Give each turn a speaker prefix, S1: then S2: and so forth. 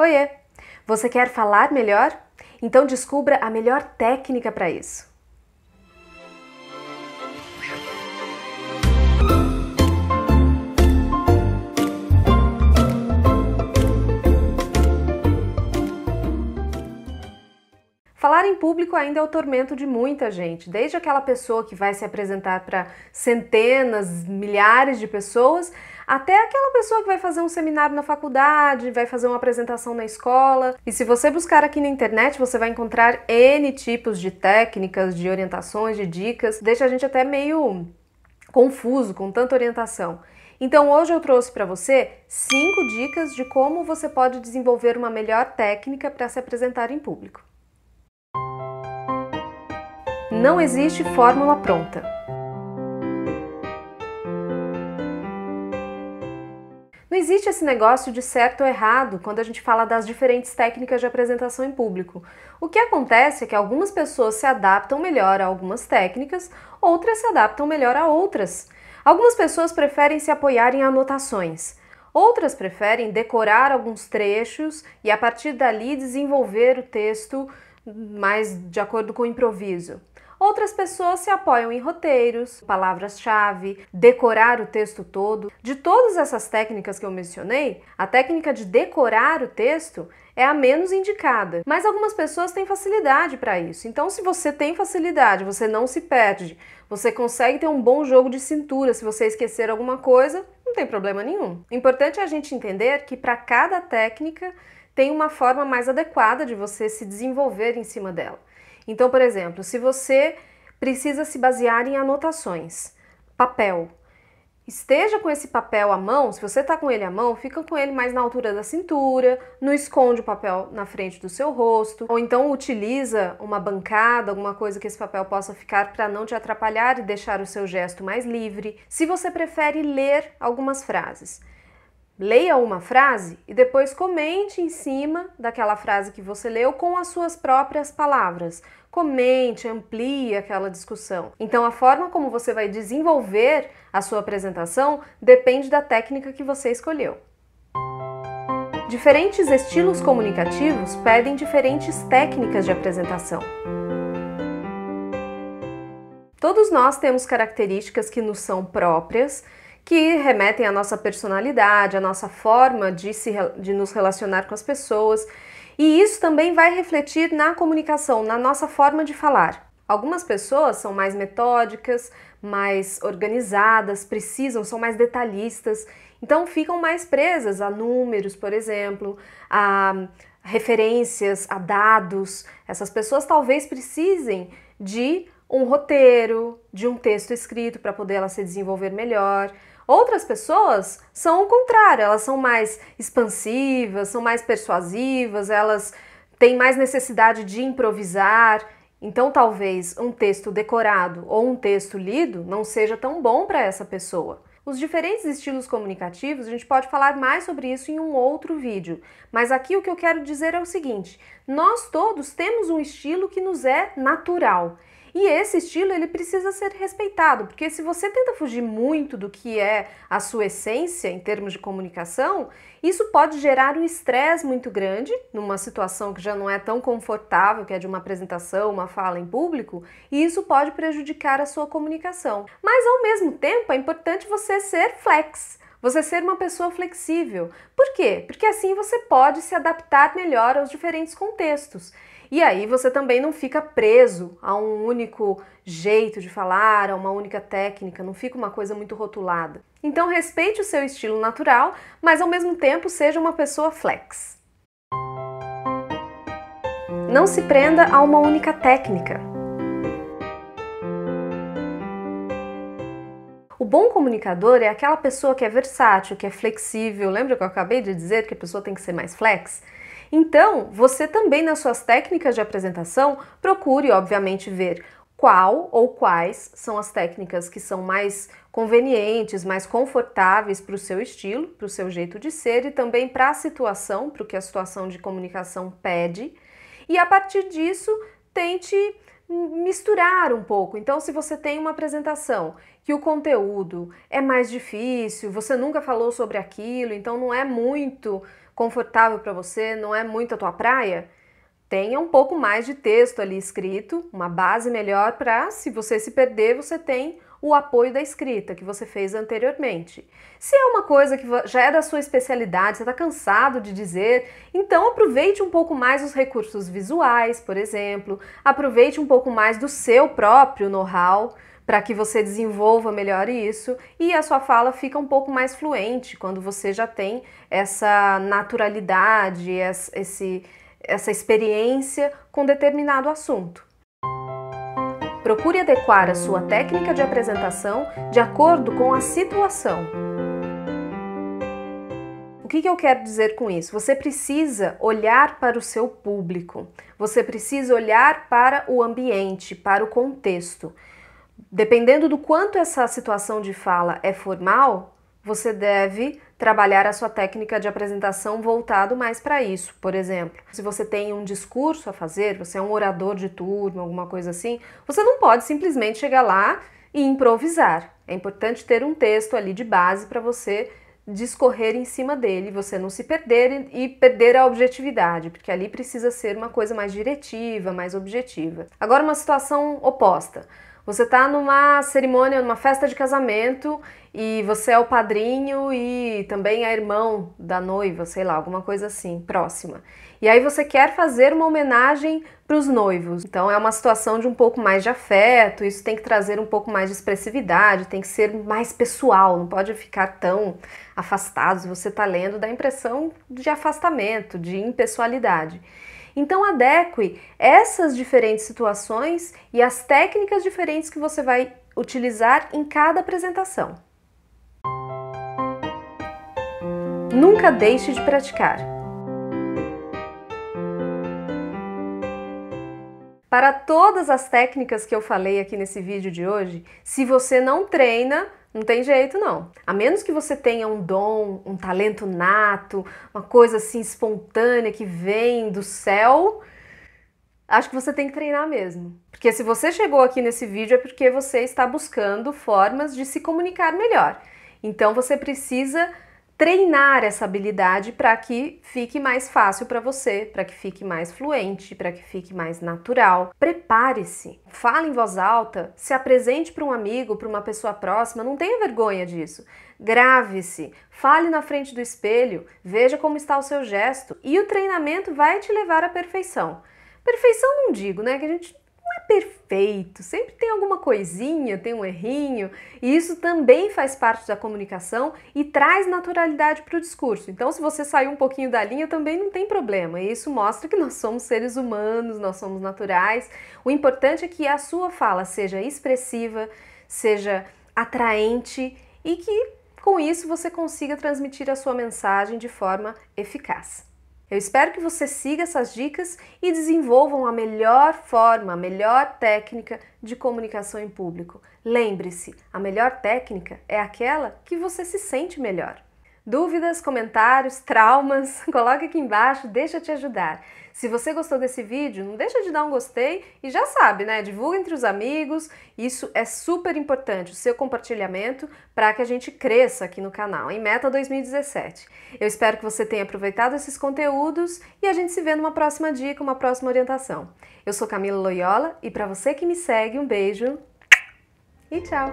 S1: Oiê! Você quer falar melhor? Então descubra a melhor técnica para isso. Falar em público ainda é o tormento de muita gente, desde aquela pessoa que vai se apresentar para centenas, milhares de pessoas, até aquela pessoa que vai fazer um seminário na faculdade, vai fazer uma apresentação na escola. E se você buscar aqui na internet, você vai encontrar N tipos de técnicas, de orientações, de dicas, deixa a gente até meio confuso com tanta orientação. Então hoje eu trouxe para você cinco dicas de como você pode desenvolver uma melhor técnica para se apresentar em público. Não existe fórmula pronta. Não existe esse negócio de certo ou errado quando a gente fala das diferentes técnicas de apresentação em público. O que acontece é que algumas pessoas se adaptam melhor a algumas técnicas, outras se adaptam melhor a outras. Algumas pessoas preferem se apoiar em anotações. Outras preferem decorar alguns trechos e a partir dali desenvolver o texto mais de acordo com o improviso. Outras pessoas se apoiam em roteiros, palavras-chave, decorar o texto todo. De todas essas técnicas que eu mencionei, a técnica de decorar o texto é a menos indicada, mas algumas pessoas têm facilidade para isso. Então, se você tem facilidade, você não se perde, você consegue ter um bom jogo de cintura. Se você esquecer alguma coisa, não tem problema nenhum. O importante é a gente entender que para cada técnica tem uma forma mais adequada de você se desenvolver em cima dela. Então, por exemplo, se você precisa se basear em anotações, papel, esteja com esse papel à mão, se você está com ele à mão, fica com ele mais na altura da cintura, não esconde o papel na frente do seu rosto, ou então utiliza uma bancada, alguma coisa que esse papel possa ficar para não te atrapalhar e deixar o seu gesto mais livre. Se você prefere ler algumas frases, Leia uma frase e depois comente em cima daquela frase que você leu com as suas próprias palavras. Comente, amplie aquela discussão. Então, a forma como você vai desenvolver a sua apresentação depende da técnica que você escolheu. Diferentes estilos comunicativos pedem diferentes técnicas de apresentação. Todos nós temos características que nos são próprias que remetem à nossa personalidade, à nossa forma de, se, de nos relacionar com as pessoas. E isso também vai refletir na comunicação, na nossa forma de falar. Algumas pessoas são mais metódicas, mais organizadas, precisam, são mais detalhistas, então ficam mais presas a números, por exemplo, a referências, a dados. Essas pessoas talvez precisem de um roteiro, de um texto escrito para poder ela se desenvolver melhor. Outras pessoas são o contrário, elas são mais expansivas, são mais persuasivas, elas têm mais necessidade de improvisar. Então, talvez um texto decorado ou um texto lido não seja tão bom para essa pessoa. Os diferentes estilos comunicativos, a gente pode falar mais sobre isso em um outro vídeo, mas aqui o que eu quero dizer é o seguinte: nós todos temos um estilo que nos é natural. E esse estilo ele precisa ser respeitado, porque se você tenta fugir muito do que é a sua essência em termos de comunicação, isso pode gerar um estresse muito grande numa situação que já não é tão confortável, que é de uma apresentação, uma fala em público, e isso pode prejudicar a sua comunicação. Mas ao mesmo tempo é importante você ser flex, você ser uma pessoa flexível. Por quê? Porque assim você pode se adaptar melhor aos diferentes contextos. E aí você também não fica preso a um único jeito de falar, a uma única técnica, não fica uma coisa muito rotulada. Então respeite o seu estilo natural, mas ao mesmo tempo seja uma pessoa flex. Não se prenda a uma única técnica. O bom comunicador é aquela pessoa que é versátil, que é flexível. Lembra que eu acabei de dizer que a pessoa tem que ser mais flex? Então, você também nas suas técnicas de apresentação, procure, obviamente, ver qual ou quais são as técnicas que são mais convenientes, mais confortáveis para o seu estilo, para o seu jeito de ser e também para a situação, para o que a situação de comunicação pede. E a partir disso, tente misturar um pouco. Então, se você tem uma apresentação que o conteúdo é mais difícil, você nunca falou sobre aquilo, então não é muito confortável para você, não é muito a tua praia, tenha um pouco mais de texto ali escrito, uma base melhor para, se você se perder, você tem o apoio da escrita que você fez anteriormente. Se é uma coisa que já é da sua especialidade, você está cansado de dizer, então aproveite um pouco mais os recursos visuais, por exemplo, aproveite um pouco mais do seu próprio know-how para que você desenvolva melhor isso e a sua fala fica um pouco mais fluente quando você já tem essa naturalidade, esse essa experiência com determinado assunto. Procure adequar a sua técnica de apresentação de acordo com a situação. O que, que eu quero dizer com isso? Você precisa olhar para o seu público, você precisa olhar para o ambiente, para o contexto. Dependendo do quanto essa situação de fala é formal, você deve trabalhar a sua técnica de apresentação voltado mais para isso. Por exemplo, se você tem um discurso a fazer, você é um orador de turma, alguma coisa assim, você não pode simplesmente chegar lá e improvisar. É importante ter um texto ali de base para você discorrer em cima dele, você não se perder e perder a objetividade, porque ali precisa ser uma coisa mais diretiva, mais objetiva. Agora uma situação oposta. Você está numa cerimônia, numa festa de casamento e você é o padrinho e também é irmão da noiva, sei lá, alguma coisa assim, próxima. E aí você quer fazer uma homenagem para os noivos. Então é uma situação de um pouco mais de afeto, isso tem que trazer um pouco mais de expressividade, tem que ser mais pessoal, não pode ficar tão afastado. Se você está lendo, dá a impressão de afastamento, de impessoalidade. Então adeque essas diferentes situações e as técnicas diferentes que você vai utilizar em cada apresentação. Nunca deixe de praticar. Para todas as técnicas que eu falei aqui nesse vídeo de hoje, se você não treina, não tem jeito não. A menos que você tenha um dom, um talento nato, uma coisa assim espontânea que vem do céu, acho que você tem que treinar mesmo. Porque se você chegou aqui nesse vídeo é porque você está buscando formas de se comunicar melhor. Então você precisa treinar essa habilidade para que fique mais fácil para você, para que fique mais fluente, para que fique mais natural. Prepare-se, fale em voz alta, se apresente para um amigo, para uma pessoa próxima, não tenha vergonha disso. Grave-se, fale na frente do espelho, veja como está o seu gesto e o treinamento vai te levar à perfeição. Perfeição não digo, né? Que a gente não é perfeito, sempre tem alguma coisinha, tem um errinho, e isso também faz parte da comunicação e traz naturalidade para o discurso. Então, se você sair um pouquinho da linha, também não tem problema, isso mostra que nós somos seres humanos, nós somos naturais. O importante é que a sua fala seja expressiva, seja atraente e que com isso você consiga transmitir a sua mensagem de forma eficaz. Eu espero que você siga essas dicas e desenvolvam a melhor forma, a melhor técnica de comunicação em público. Lembre-se, a melhor técnica é aquela que você se sente melhor. Dúvidas, comentários, traumas? Coloque aqui embaixo, deixa eu te ajudar. Se você gostou desse vídeo, não deixa de dar um gostei e já sabe, né? Divulga entre os amigos, isso é super importante, o seu compartilhamento para que a gente cresça aqui no canal, em Meta 2017. Eu espero que você tenha aproveitado esses conteúdos e a gente se vê numa próxima dica, uma próxima orientação. Eu sou Camila Loyola e para você que me segue, um beijo e tchau!